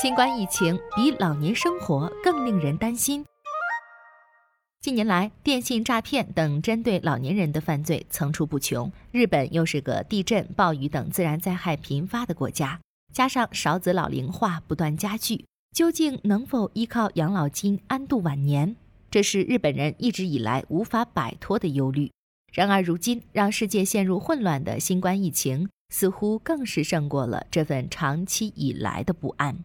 新冠疫情比老年生活更令人担心。近年来，电信诈骗等针对老年人的犯罪层出不穷。日本又是个地震、暴雨等自然灾害频发的国家，加上少子老龄化不断加剧，究竟能否依靠养老金安度晚年？这是日本人一直以来无法摆脱的忧虑。然而，如今让世界陷入混乱的新冠疫情。似乎更是胜过了这份长期以来的不安。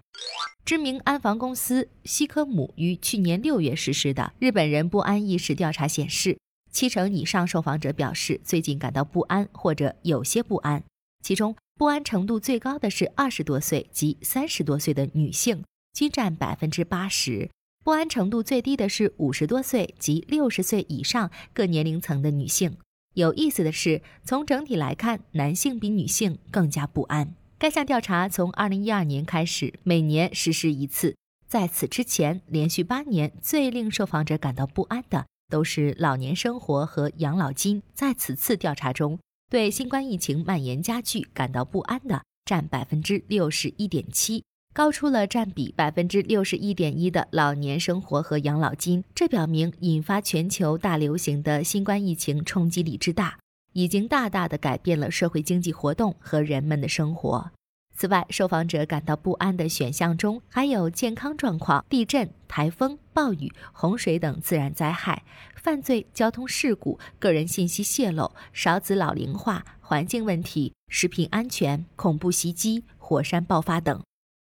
知名安防公司西科姆于去年六月实施的日本人不安意识调查显示，七成以上受访者表示最近感到不安或者有些不安。其中，不安程度最高的是二十多岁及三十多岁的女性，均占百分之八十；不安程度最低的是五十多岁及六十岁以上各年龄层的女性。有意思的是，从整体来看，男性比女性更加不安。该项调查从2012年开始，每年实施一次。在此之前，连续八年最令受访者感到不安的都是老年生活和养老金。在此次调查中，对新冠疫情蔓延加剧感到不安的占百分之六十一点七。高出了占比百分之六十一点一的老年生活和养老金，这表明引发全球大流行的新冠疫情冲击力之大，已经大大的改变了社会经济活动和人们的生活。此外，受访者感到不安的选项中还有健康状况、地震、台风、暴雨、洪水等自然灾害、犯罪、交通事故、个人信息泄露、少子老龄化、环境问题、食品安全、恐怖袭击、火山爆发等。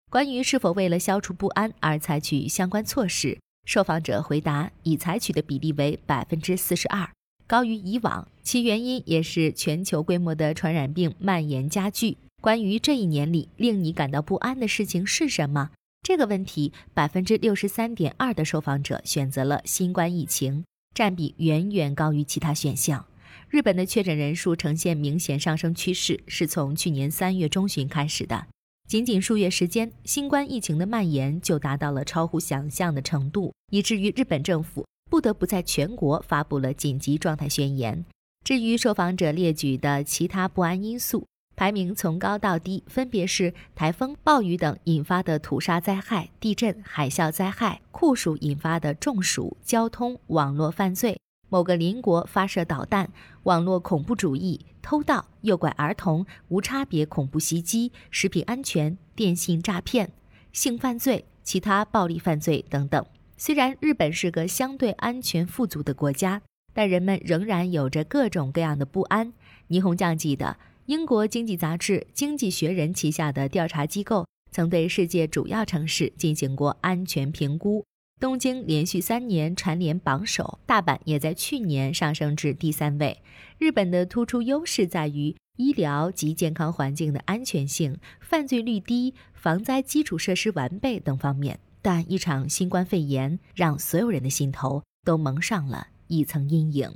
关于是否为了消除不安而采取相关措施，受访者回答已采取的比例为百分之四十二，高于以往。其原因也是全球规模的传染病蔓延加剧。关于这一年里令你感到不安的事情是什么？这个问题，百分之六十三点二的受访者选择了新冠疫情，占比远远高于其他选项。日本的确诊人数呈现明显上升趋势，是从去年三月中旬开始的。仅仅数月时间，新冠疫情的蔓延就达到了超乎想象的程度，以至于日本政府不得不在全国发布了紧急状态宣言。至于受访者列举的其他不安因素，排名从高到低，分别是台风、暴雨等引发的土砂灾害、地震、海啸灾害、酷暑引发的中暑、交通、网络犯罪。某个邻国发射导弹、网络恐怖主义、偷盗、诱拐儿童、无差别恐怖袭击、食品安全、电信诈骗、性犯罪、其他暴力犯罪等等。虽然日本是个相对安全富足的国家，但人们仍然有着各种各样的不安。倪虹将记得，英国经济杂志《经济学人》旗下的调查机构曾对世界主要城市进行过安全评估。东京连续三年蝉联榜首，大阪也在去年上升至第三位。日本的突出优势在于医疗及健康环境的安全性、犯罪率低、防灾基础设施完备等方面。但一场新冠肺炎让所有人的心头都蒙上了一层阴影。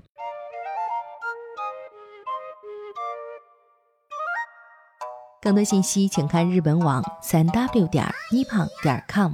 更多信息请看日本网三 w 点 nippon 点 com。